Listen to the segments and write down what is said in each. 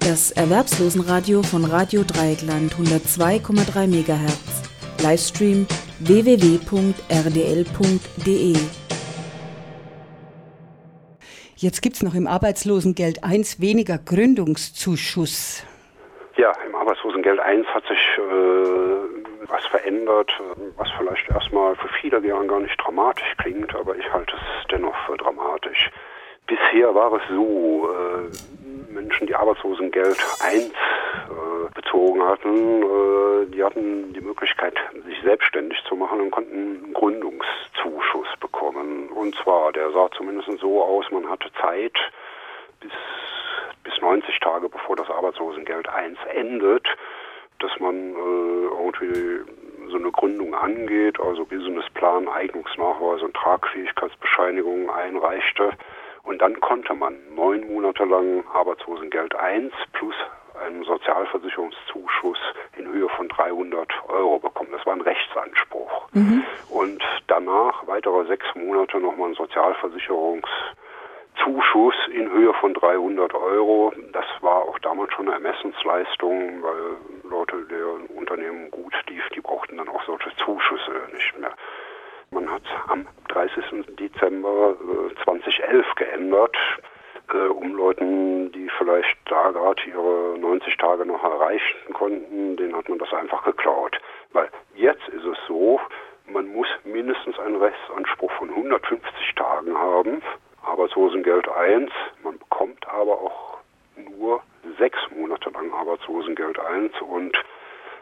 Das Erwerbslosenradio von Radio Dreieckland 102,3 MHz. Livestream www.rdl.de. Jetzt gibt es noch im Arbeitslosengeld 1 weniger Gründungszuschuss. Ja, im Arbeitslosengeld 1 hat sich äh, was verändert, was vielleicht erstmal für viele gar nicht dramatisch klingt, aber ich halte es dennoch für dramatisch. Bisher war es so, äh, Menschen, die Arbeitslosengeld 1 äh, bezogen hatten, äh, die hatten die Möglichkeit, sich selbstständig zu machen und konnten einen Gründungszuschuss bekommen. Und zwar, der sah zumindest so aus, man hatte Zeit bis, bis 90 Tage, bevor das Arbeitslosengeld 1 endet, dass man äh, irgendwie so eine Gründung angeht, also Businessplan, Eignungsnachweis und Tragfähigkeitsbescheinigung einreichte und dann konnte man neun Monate lang Arbeitslosengeld 1 plus einen Sozialversicherungszuschuss in Höhe von 300 Euro bekommen. Das war ein Rechtsanspruch. Mhm. Und danach weitere sechs Monate nochmal ein Sozialversicherungszuschuss in Höhe von 300 Euro. Das war auch damals schon eine Ermessensleistung, weil Leute, deren Unternehmen gut lief, die brauchten dann auch solche Zuschüsse nicht mehr. Man hat am 30. Dezember 2011 äh, geändert, äh, um Leuten, die vielleicht da gerade ihre 90 Tage noch erreichen konnten, denen hat man das einfach geklaut. Weil jetzt ist es so, man muss mindestens einen Rechtsanspruch von 150 Tagen haben, Arbeitslosengeld 1, man bekommt aber auch nur sechs Monate lang Arbeitslosengeld 1 und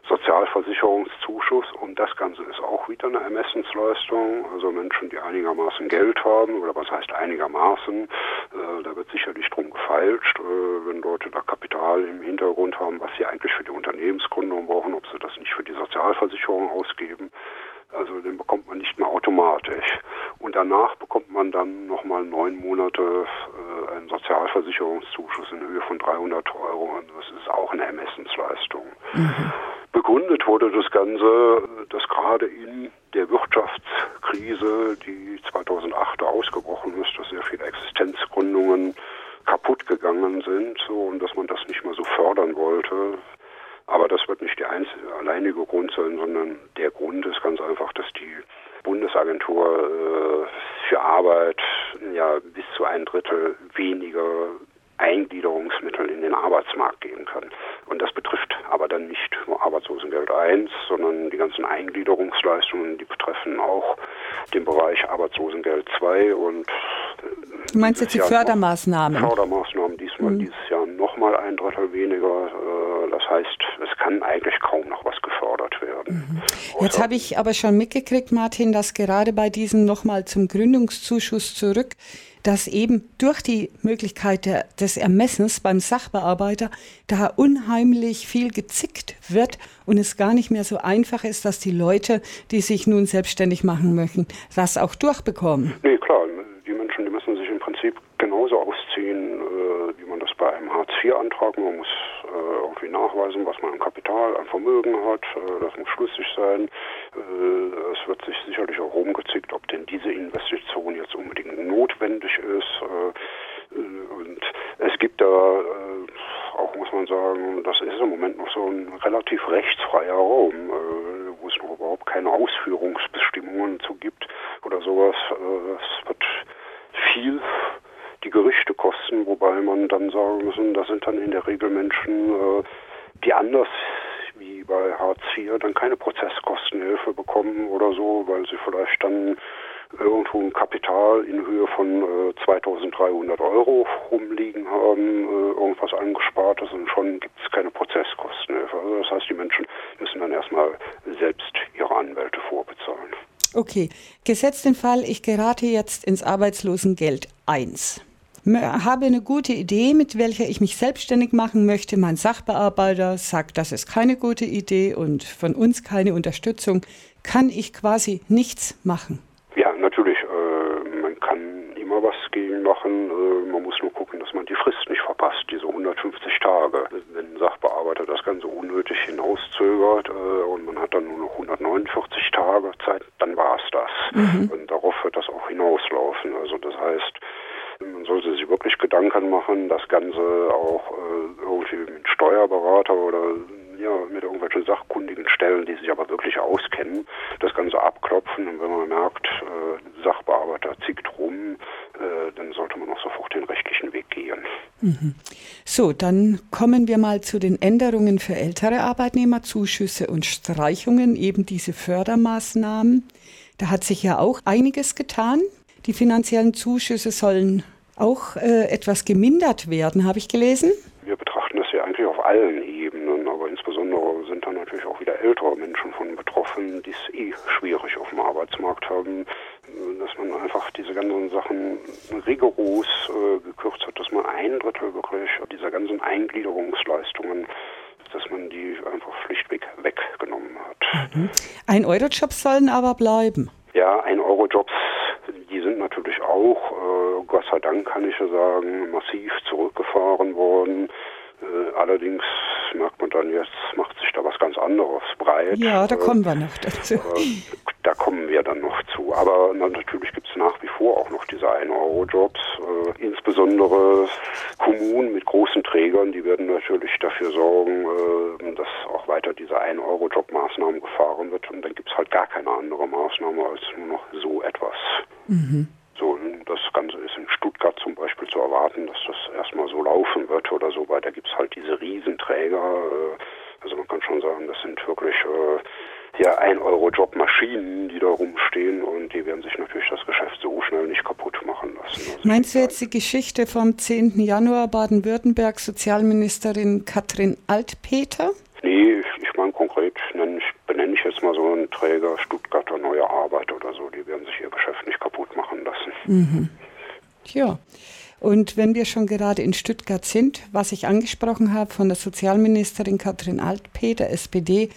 Sozialversicherungszuschuss und das Ganze ist auch wieder eine Ermessensleistung. Also Menschen, die einigermaßen Geld haben oder was heißt einigermaßen, äh, da wird sicherlich drum gefeilscht, äh, wenn Leute da Kapital im Hintergrund haben, was sie eigentlich für die Unternehmensgründung brauchen, ob sie das nicht für die Sozialversicherung ausgeben. Also den bekommt man nicht mehr automatisch. Und danach bekommt man dann nochmal neun Monate äh, einen Sozialversicherungszuschuss in Höhe von 300 Euro. Und das ist auch eine Ermessensleistung. Mhm. Begründet wurde das Ganze, dass gerade in der Wirtschaftskrise, die 2008 ausgebrochen ist, dass sehr viele Existenzgründungen kaputt gegangen sind so, und dass man das nicht mehr so fördern wollte. Aber das wird nicht der einzige, alleinige Grund sein, sondern der Grund ist ganz einfach, dass die Bundesagentur äh, für Arbeit ja bis zu ein Drittel weniger Eingliederungsmittel in den Arbeitsmarkt geben kann. Und das betrifft aber dann nicht nur Arbeitslosengeld 1, sondern die ganzen Eingliederungsleistungen, die betreffen auch den Bereich Arbeitslosengeld 2 und äh, Du meinst jetzt die Fördermaßnahmen? Fördermaßnahmen, diesmal mhm. dieses Jahr nochmal ein Drittel weniger. Äh, das heißt, es kann eigentlich kaum noch was gefördert werden. Mhm. Jetzt habe ich aber schon mitgekriegt, Martin, dass gerade bei diesem nochmal zum Gründungszuschuss zurück dass eben durch die Möglichkeit der, des Ermessens beim Sachbearbeiter da unheimlich viel gezickt wird und es gar nicht mehr so einfach ist, dass die Leute, die sich nun selbstständig machen möchten, das auch durchbekommen. Nee, klar. Die Menschen, die müssen sich im Prinzip genauso ausziehen, äh, wie man das bei einem Hartz-IV-Antrag, man muss irgendwie nachweisen, was man an Kapital, an Vermögen hat, äh, das muss schlüssig sein. Äh, es wird sich sicherlich auch rumgezickt, ob denn diese Investition jetzt unbedingt notwendig ist. Äh, und es gibt da äh, auch, muss man sagen, das ist im Moment noch so ein relativ rechtsfreier Raum, äh, wo es noch überhaupt keine Ausführungsbestimmungen zu gibt oder sowas. es wird viel die Gerüchte wobei man dann sagen muss, das sind dann in der Regel Menschen, äh, die anders wie bei Hartz IV dann keine Prozesskostenhilfe bekommen oder so, weil sie vielleicht dann irgendwo ein Kapital in Höhe von äh, 2300 Euro rumliegen haben, äh, irgendwas angespartes und schon gibt es keine Prozesskostenhilfe. Also das heißt, die Menschen müssen dann erstmal selbst ihre Anwälte vorbezahlen. Okay, gesetzt den Fall, ich gerate jetzt ins Arbeitslosengeld 1 habe eine gute Idee, mit welcher ich mich selbstständig machen möchte. Mein Sachbearbeiter sagt, das ist keine gute Idee und von uns keine Unterstützung. Kann ich quasi nichts machen? Ja, natürlich. Äh, man kann immer was gegen machen. Äh, man muss nur gucken, dass man die Frist nicht verpasst, diese 150 Tage. Wenn ein Sachbearbeiter das Ganze unnötig hinauszögert äh, und man hat dann nur noch 149 Tage Zeit, dann war es das. Mhm. Und darauf wird das auch hinauslaufen. Also das heißt, ähm, man sollte sich wirklich Gedanken machen, das Ganze auch äh, irgendwie mit Steuerberater oder ja, mit irgendwelchen sachkundigen Stellen, die sich aber wirklich auskennen, das Ganze abklopfen und wenn man merkt, äh, Sachbearbeiter zickt rum, äh, dann sollte man auch sofort den rechtlichen Weg gehen. Mhm. So, dann kommen wir mal zu den Änderungen für ältere Arbeitnehmer, Zuschüsse und Streichungen, eben diese Fördermaßnahmen. Da hat sich ja auch einiges getan. Die finanziellen Zuschüsse sollen auch äh, etwas gemindert werden, habe ich gelesen. Wir betrachten das ja eigentlich auf allen Ebenen, aber insbesondere sind da natürlich auch wieder ältere Menschen von betroffen, die es eh schwierig auf dem Arbeitsmarkt haben, dass man einfach diese ganzen Sachen rigoros äh, gekürzt hat, dass man ein Drittel wirklich dieser ganzen Eingliederungsleistungen dass man die einfach schlichtweg weggenommen hat. Mhm. Ein-Euro-Jobs sollen aber bleiben. Ja, Ein-Euro-Jobs, die sind natürlich auch, äh, Gott sei Dank kann ich ja sagen, massiv zurückgefahren worden. Äh, allerdings merkt man dann jetzt, macht sich da was ganz anderes breit. Ja, da kommen wir noch dazu. Äh, da kommen wir dann noch zu. Aber na, natürlich gibt es nach wie vor auch noch diese 1-Euro-Jobs. Äh, insbesondere Kommunen mit großen Trägern, die werden natürlich dafür sorgen, äh, dass auch weiter diese 1-Euro-Job-Maßnahmen gefahren wird. Und dann gibt es halt gar keine andere Maßnahme als nur noch so etwas. Mhm. So, das Ganze ist in Stuttgart zum Beispiel zu erwarten, dass das erstmal so laufen wird oder so, weil da gibt es halt diese Riesenträger. Äh, also man kann schon sagen, das sind wirklich äh, ja ein Euro Jobmaschinen, die da rumstehen und die werden sich natürlich das Geschäft so schnell nicht kaputt machen lassen. Also Meinst du jetzt die Geschichte vom 10. Januar Baden-Württemberg Sozialministerin Katrin Altpeter? Nee, ich, ich meine konkret nenne ich, benenne ich jetzt mal so einen Träger Stuttgarter Neue Arbeit oder so, die werden sich ihr Geschäft nicht kaputt machen lassen. Mhm. Tja. Und wenn wir schon gerade in Stuttgart sind, was ich angesprochen habe von der Sozialministerin Katrin Altpeter, SPD,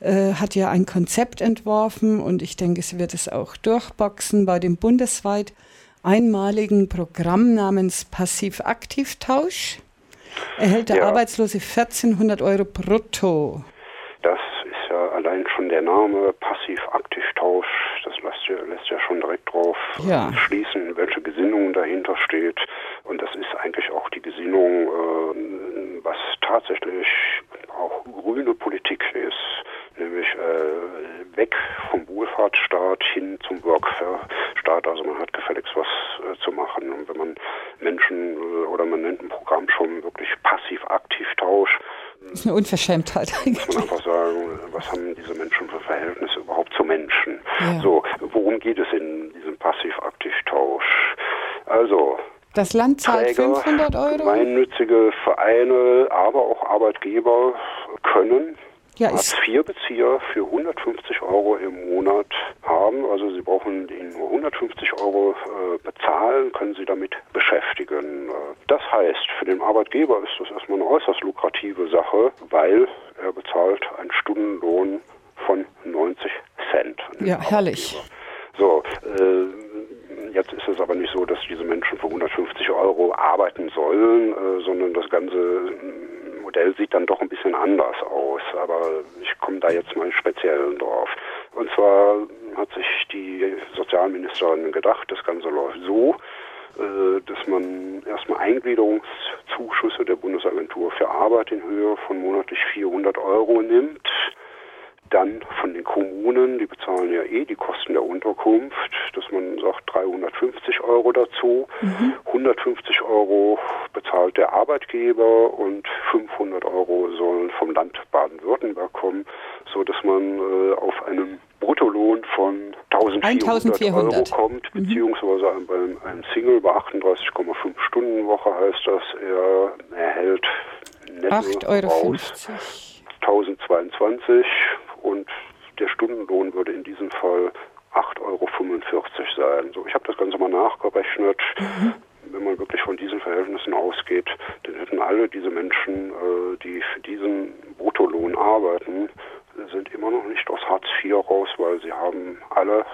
äh, hat ja ein Konzept entworfen und ich denke, sie wird es auch durchboxen bei dem bundesweit einmaligen Programm namens Passiv-Aktiv-Tausch. Erhält der ja. Arbeitslose 1400 Euro brutto. Das ist ja allein schon der Name Passiv-Aktiv-Tausch, lässt ja, lässt ja schon direkt drauf ja. schließen, welche Gesinnung dahinter steht. Und das ist eigentlich auch die Gesinnung, äh, was tatsächlich auch grüne Politik ist nämlich äh, weg vom Wohlfahrtsstaat hin zum Workfare-Staat. Also man hat gefälligst was äh, zu machen. Und wenn man Menschen äh, oder man nennt ein Programm schon wirklich passiv-aktiv Tausch, das ist eine Unverschämtheit eigentlich. Muss man einfach sagen, was haben diese Menschen für Verhältnisse überhaupt zu Menschen? Ja. So, worum geht es in diesem passiv-aktiv-Tausch? Also, das Land zahlt Träger, 500 Euro? Gemeinnützige Vereine, aber auch Arbeitgeber können ja, Hartz-IV-Bezieher für 150 Euro im Monat haben. Also sie brauchen den nur 150 Euro äh, bezahlen, können sie damit beschäftigen. Äh, das heißt, für den Arbeitgeber ist das erstmal eine äußerst lukrative Sache, weil er bezahlt einen Stundenlohn von 90 Cent. Ja, herrlich. So, äh, jetzt ist es aber nicht so, dass diese Menschen für 150 Euro arbeiten sollen, äh, sondern das Ganze Modell sieht dann doch ein bisschen anders aus, aber ich komme da jetzt mal speziell drauf. Und zwar hat sich die Sozialministerin gedacht, das Ganze läuft so, äh, dass man erstmal Eingliederungszuschüsse der Bundesagentur für Arbeit in Höhe von monatlich 400 Euro nimmt dann von den Kommunen, die bezahlen ja eh die Kosten der Unterkunft, dass man sagt 350 Euro dazu, mhm. 150 Euro bezahlt der Arbeitgeber und 500 Euro sollen vom Land Baden-Württemberg kommen, so dass man äh, auf einen Bruttolohn von 1400, 1400. Euro kommt, mhm. beziehungsweise beim einem Single bei 38,5 Stunden Woche heißt das, er erhält netto 8,50 Euro. 1022 und der Stundenlohn würde in diesem Fall 8,45 Euro sein. So, ich habe das Ganze mal nachgerechnet. Mhm. Wenn man wirklich von diesen Verhältnissen ausgeht, dann hätten alle diese Menschen, äh, die für diesen Bruttolohn arbeiten, sind immer noch nicht aus Hartz IV raus, weil sie haben alle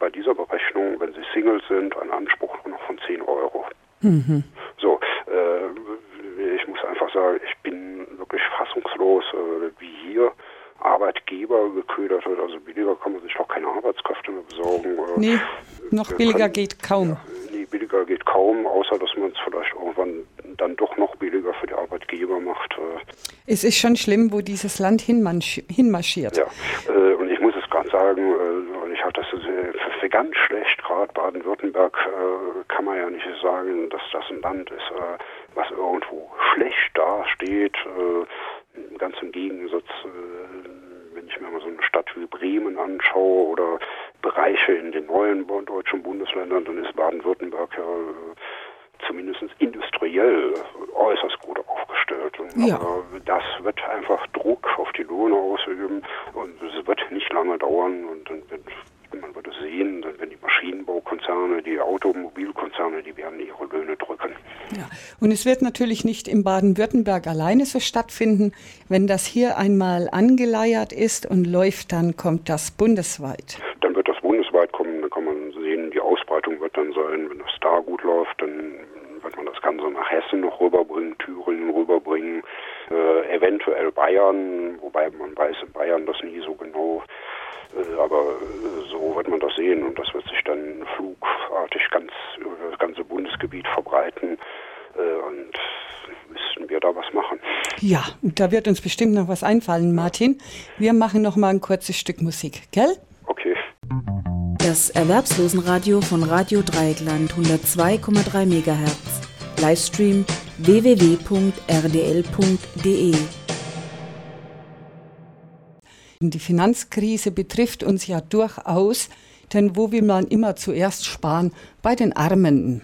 bei dieser Berechnung, wenn sie Single sind, einen Anspruch noch von 10 Euro. Mhm. So, äh, ich muss einfach sagen, ich bin wirklich fassungslos, äh, wie hier Arbeitgeber geködert wird. Also billiger kann man sich auch keine Arbeitskräfte mehr besorgen. Äh, nee, noch billiger kann, geht kaum. Ja, billiger geht kaum, außer dass man es vielleicht irgendwann dann doch noch billiger für die Arbeitgeber macht. Äh. Es ist schon schlimm, wo dieses Land hinmarschiert. Ja, äh, und ich muss es gerade sagen, und ich hatte das ja ganz schlecht. Gerade Baden-Württemberg äh, kann man ja nicht sagen, dass das ein Land ist, äh, was irgendwo schlecht dasteht. Äh, ganz im Gegensatz, äh, wenn ich mir mal so eine Stadt wie Bremen anschaue oder Bereiche in den neuen deutschen Bundesländern, dann ist Baden-Württemberg ja äh, zumindest industriell äußerst gut aufgestellt. Ja. Aber das wird einfach Druck auf die Lohne ausüben und es wird nicht lange dauern und dann wird man wird es sehen, dann werden die Maschinenbaukonzerne, die Automobilkonzerne, die werden ihre Löhne drücken. Ja, und es wird natürlich nicht in Baden-Württemberg alleine so stattfinden. Wenn das hier einmal angeleiert ist und läuft, dann kommt das bundesweit. Dann bundesweit kommen, dann kann man sehen, die Ausbreitung wird dann sein, wenn das da gut läuft, dann wird man das Ganze nach Hessen noch rüberbringen, Thüringen rüberbringen, äh, eventuell Bayern, wobei man weiß in Bayern das nie so genau. Äh, aber äh, so wird man das sehen und das wird sich dann flugartig ganz über das ganze Bundesgebiet verbreiten äh, und müssten wir da was machen. Ja, da wird uns bestimmt noch was einfallen, Martin. Wir machen noch mal ein kurzes Stück Musik, gell? Das Erwerbslosenradio von Radio Dreieckland 102,3 MHz. Livestream www.rdl.de die Finanzkrise betrifft uns ja durchaus, denn wo will man immer zuerst sparen? Bei den Armen.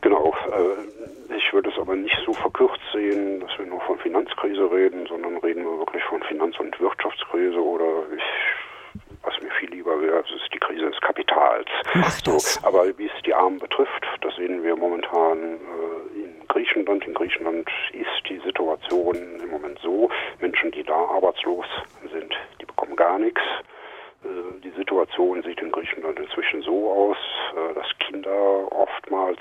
Genau. Äh, ich würde es aber nicht so verkürzt sehen, dass wir nur von Finanzkrise reden, sondern reden wir wirklich von Finanz- und Wirtschaftskrise oder ich, viel lieber wäre, es ist die Krise des Kapitals. Das. So, aber wie es die Armen betrifft, das sehen wir momentan äh, in Griechenland. In Griechenland ist die Situation im Moment so, Menschen, die da arbeitslos sind, die bekommen gar nichts. Äh, die Situation sieht in Griechenland inzwischen so aus, äh, dass Kinder oftmals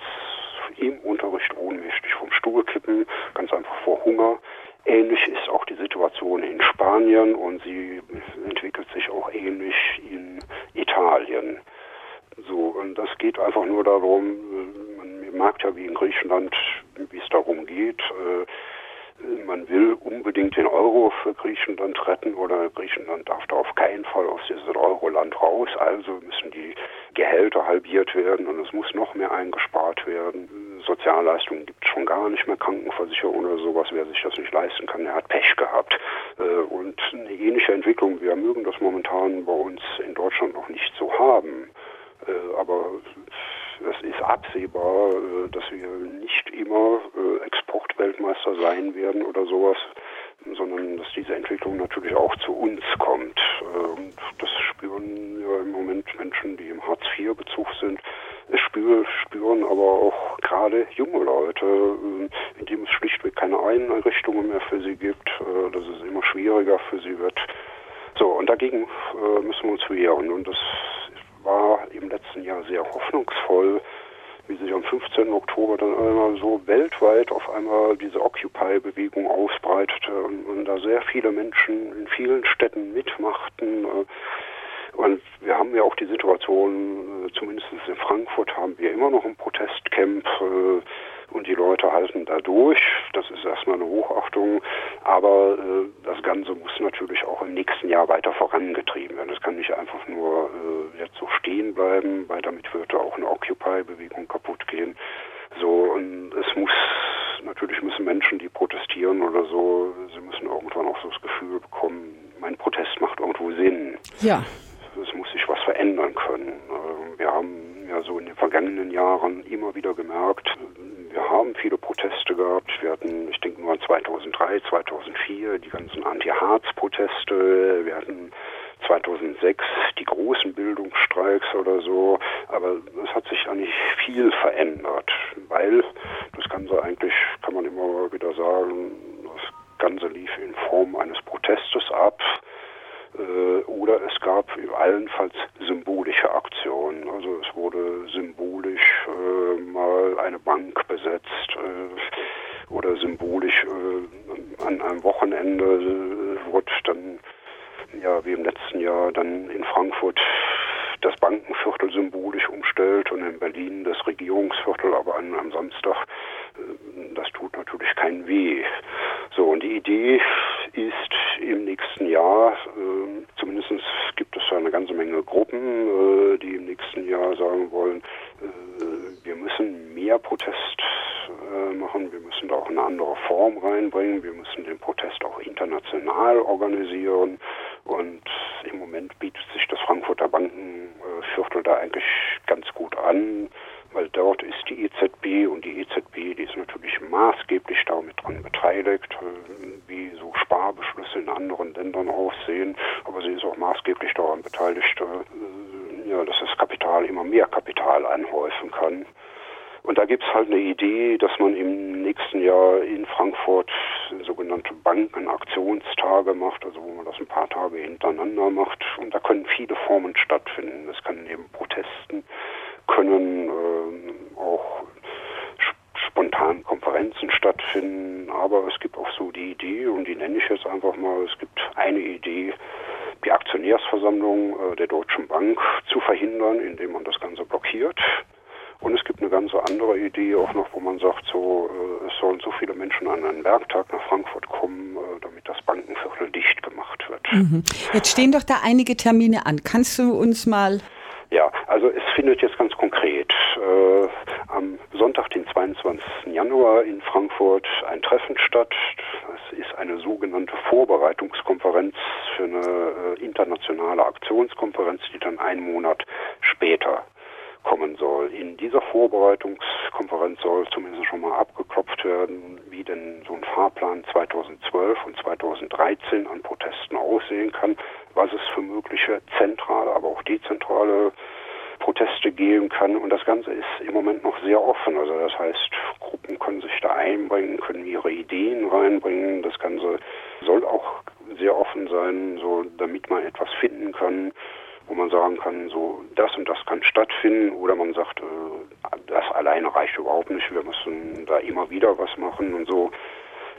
im Unterricht ohnmächtig vom Stuhl kippen, ganz einfach vor Hunger. Ähnlich ist auch die Situation in Spanien und sie entwickelt sich auch ähnlich in Italien. So, und das geht einfach nur darum, äh, man merkt ja wie in Griechenland, wie es darum geht. Man will unbedingt den Euro für Griechenland retten oder Griechenland darf da auf keinen Fall aus diesem Euroland raus. Also müssen die Gehälter halbiert werden und es muss noch mehr eingespart werden. Sozialleistungen gibt es schon gar nicht mehr, Krankenversicherung oder sowas. Wer sich das nicht leisten kann, der hat Pech gehabt. Äh, und eine ähnliche Entwicklung, wir mögen das momentan bei uns in Deutschland noch nicht so haben. Äh, aber es ist absehbar, äh, dass wir nicht immer äh, Exportweltmeister sein werden oder sowas, sondern dass diese Entwicklung natürlich auch zu uns kommt. Und das spüren ja im Moment Menschen, die im Hartz-IV-Bezug sind. Es spüren, spüren aber auch gerade junge Leute, indem es schlichtweg keine Einrichtungen mehr für sie gibt, dass es immer schwieriger für sie wird. So, und dagegen müssen wir uns wehren. Und das war im letzten Jahr sehr hoffnungsvoll, wie sich am 15. Oktober dann einmal so weltweit auf einmal diese Occupy-Bewegung ausbreitete und, und, da sehr viele Menschen in vielen Städten mitmachten. Äh, und wir haben ja auch die Situation, äh, zumindest in Frankfurt haben wir immer noch ein Protestcamp äh, und die Leute halten da durch. Das ist erstmal eine Hochachtung, aber äh, das Ganze muss natürlich auch im nächsten Jahr weiter vorangetrieben werden. Es kann nicht einfach nur äh, jetzt so stehen bleiben, weil damit würde auch eine Occupy-Bewegung kaputt gehen. So, und es muss, natürlich müssen Menschen, die protestieren oder so, sie müssen irgendwann auch so das Gefühl bekommen, mein Protest macht irgendwo Sinn. Ja. Es muss sich was verändern können. Äh, wir haben ja so in den vergangenen Jahren immer wieder gemerkt, wir haben viele Proteste gehabt. Wir hatten, ich denke nur an 2003, 2004, die ganzen Anti-Harz-Proteste. Wir hatten 2006 die großen Bildungsstreiks oder so. Aber es hat sich eigentlich viel verändert, weil das Ganze eigentlich, kann man immer wieder sagen, das Ganze lief in Form eines Protestes ab äh, oder es gab allenfalls symbolische Aktionen. Also es wurde symbolisch äh, mal eine Bank symbolisch äh, an einem Wochenende äh, wurde dann, ja wie im letzten Jahr, dann in Frankfurt das Bankenviertel symbolisch umstellt und in Berlin das Regierungsviertel, aber an einem Samstag. Äh, das tut natürlich keinen weh. So, und die Idee ist im nächsten Jahr, äh, zumindest gibt es da eine ganze Menge Menge Gruppen, äh, die im nächsten Jahr sagen wollen, äh, wir müssen mehr Protest äh, machen, wir müssen da auch eine andere Form reinbringen, wir müssen den Protest auch international organisieren und im Moment bietet sich das Frankfurter Bankenviertel da eigentlich ganz gut an, weil dort ist die EZB und die EZB, die ist natürlich maßgeblich damit dran beteiligt, äh, wie so Sparbeschlüsse in anderen Ländern aussehen, aber sie ist auch maßgeblich daran beteiligt, äh, ja, dass das Kapital immer mehr Kapital anhäufen kann. Und da gibt es halt eine Idee, dass man im nächsten Jahr in Frankfurt sogenannte Bankenaktionstage macht, also wo man das ein paar Tage hintereinander macht. Und da können viele Formen stattfinden. Es kann neben Protesten, können äh, auch spontan Konferenzen stattfinden. Aber es gibt auch so die Idee, und die nenne ich jetzt einfach mal, es gibt eine Idee, die Aktionärsversammlung äh, der Deutschen Bank zu verhindern, indem man das Ganze blockiert. Und es gibt eine ganz andere Idee auch noch, wo man sagt, so äh, es sollen so viele Menschen an einen Werktag nach Frankfurt kommen, äh, damit das Bankenviertel dicht gemacht wird. Mhm. Jetzt stehen doch da einige Termine an. Kannst du uns mal ja, also es findet jetzt ganz konkret äh, am Sonntag, den 22. Januar in Frankfurt ein Treffen statt. Es ist eine sogenannte Vorbereitungskonferenz für eine äh, internationale Aktionskonferenz, die dann einen Monat später. In dieser Vorbereitungskonferenz soll zumindest schon mal abgeklopft werden, wie denn so ein Fahrplan 2012 und 2013 an Protesten aussehen kann, was es für mögliche zentrale, aber auch dezentrale Proteste geben kann. Und das Ganze ist im Moment noch sehr offen. Also das heißt, Gruppen können sich da einbringen, können ihre Ideen reinbringen. Das Ganze soll auch sehr offen sein, so damit man etwas finden kann, wo man sagen kann, so das und das kann stattfinden oder man sagt, äh, das alleine reicht überhaupt nicht, wir müssen da immer wieder was machen und so.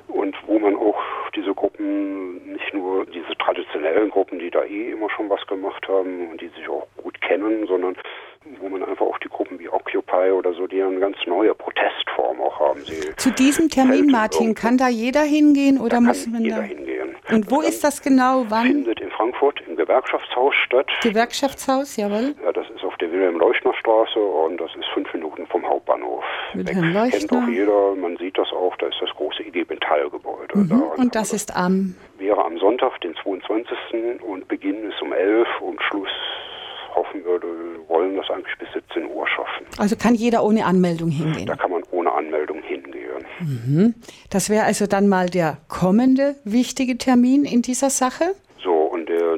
Und wo man auch diese Gruppen, nicht nur diese traditionellen Gruppen, die da eh immer schon was gemacht haben und die sich auch gut kennen, sondern wo man einfach auch die Gruppen wie Occupy oder so, die eine ganz neue Protestform auch haben. Sie Zu diesem Termin, Martin, kann da jeder hingehen oder muss man jeder da? hingehen. Und wo ist das genau? Wann? Findet in Frankfurt im Gewerkschaftshaus statt. Gewerkschaftshaus, jawohl. Ja, das ist auf der Wilhelm-Leuchtner-Straße und das ist fünf Minuten vom Hauptbahnhof. Wilhelm weg. Kennt auch jeder, man sieht das auch, da ist das große IG Metall-Gebäude. Mhm. Und das ist am. wäre am Sonntag, den 22. und Beginn ist um 11 und Schluss hoffen würde, wollen das eigentlich bis 17 Uhr schaffen. Also kann jeder ohne Anmeldung Da hingehen. kann man ohne Anmeldung hingehen. Das wäre also dann mal der kommende wichtige Termin in dieser Sache.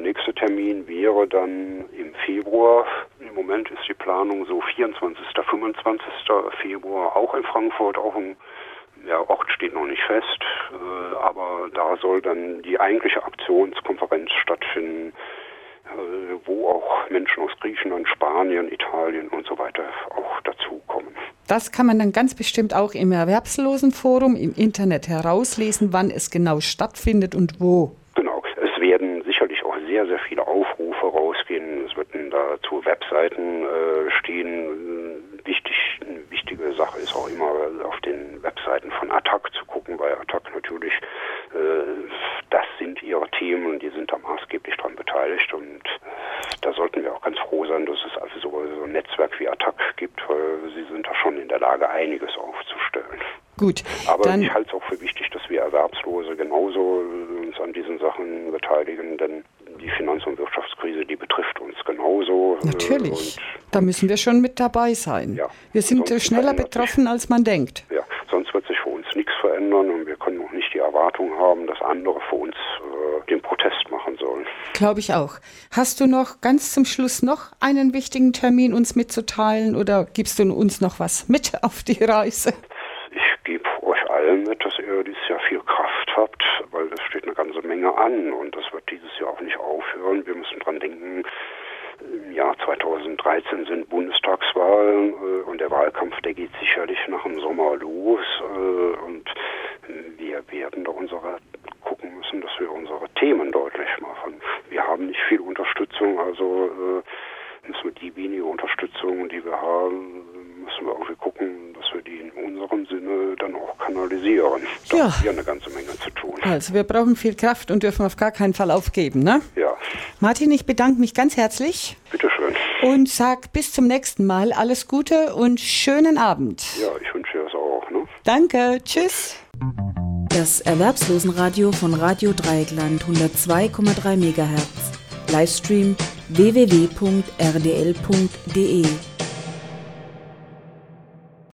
Der nächste Termin wäre dann im Februar. Im Moment ist die Planung so 24., 25. Februar auch in Frankfurt, auch ein ja, Ort steht noch nicht fest, äh, aber da soll dann die eigentliche Aktionskonferenz stattfinden, äh, wo auch Menschen aus Griechenland, Spanien, Italien und so weiter auch dazukommen. Das kann man dann ganz bestimmt auch im Erwerbslosenforum im Internet herauslesen, wann es genau stattfindet und wo. Genau. Es werden sicherlich auch sehr, sehr viele Aufrufe rausgehen. Es werden dazu Webseiten äh, stehen. Wichtig, eine wichtige Sache ist auch immer auf den Webseiten von Attac zu gucken, weil Attac natürlich, äh, das sind ihre Themen und die sind da maßgeblich dran beteiligt und äh, da sollten wir auch ganz froh sein, dass es also so, ein Netzwerk wie Attac gibt, weil sie sind da schon in der Lage, einiges aufzustellen. Gut, Aber dann ich halte es auch für wichtig, dass wir Erwerbslose genauso äh, uns an diesen Sachen beteiligen, denn die Finanz- und Wirtschaftskrise, die betrifft uns genauso. äh, natürlich, Und, da müssen wir schon mit dabei sein. Ja, Wir sind sonst äh, schneller verändert sich- betroffen, als man denkt. ja, sonst wird sich für uns nichts verändern und wir können auch nicht die Erwartung haben, dass andere für uns äh, den Protest machen sollen. Glaube ich auch. Hast du noch ganz zum Schluss noch einen wichtigen Termin uns mitzuteilen oder gibst du uns noch was mit auf die Reise? Ich gebe euch allen mit, dass ihr dieses Jahr viel Kraft habt, weil es steht eine ganze Menge an und das wird dieses Jahr auch nicht aufhören. Wir müssen dran denken, im Jahr 2013 sind Bundestagswahlen äh, und der Wahlkampf, der geht sicherlich nach dem Sommer los äh, und wir werden da unsere gucken müssen, dass wir unsere Themen deutlich machen. Wir haben nicht viel Unterstützung, also äh, müssen wir die wenige Unterstützung, die wir haben, müssen wir irgendwie gucken, dass wir die in unserem Sinne dann auch kanalisieren. Da Ja. haben wir eine tun. Also wir brauchen viel Kraft und dürfen auf gar keinen Fall aufgeben, ne? Ja, Martin, ich bedanke mich ganz herzlich. Bitteschön. Und sag bis zum nächsten Mal alles Gute und schönen Abend. Ja, ich wünsche dir das auch. Ne? Danke, tschüss. Das Erwerbslosenradio von Radio Dreieckland 102,3 MHz. Livestream www.rdl.de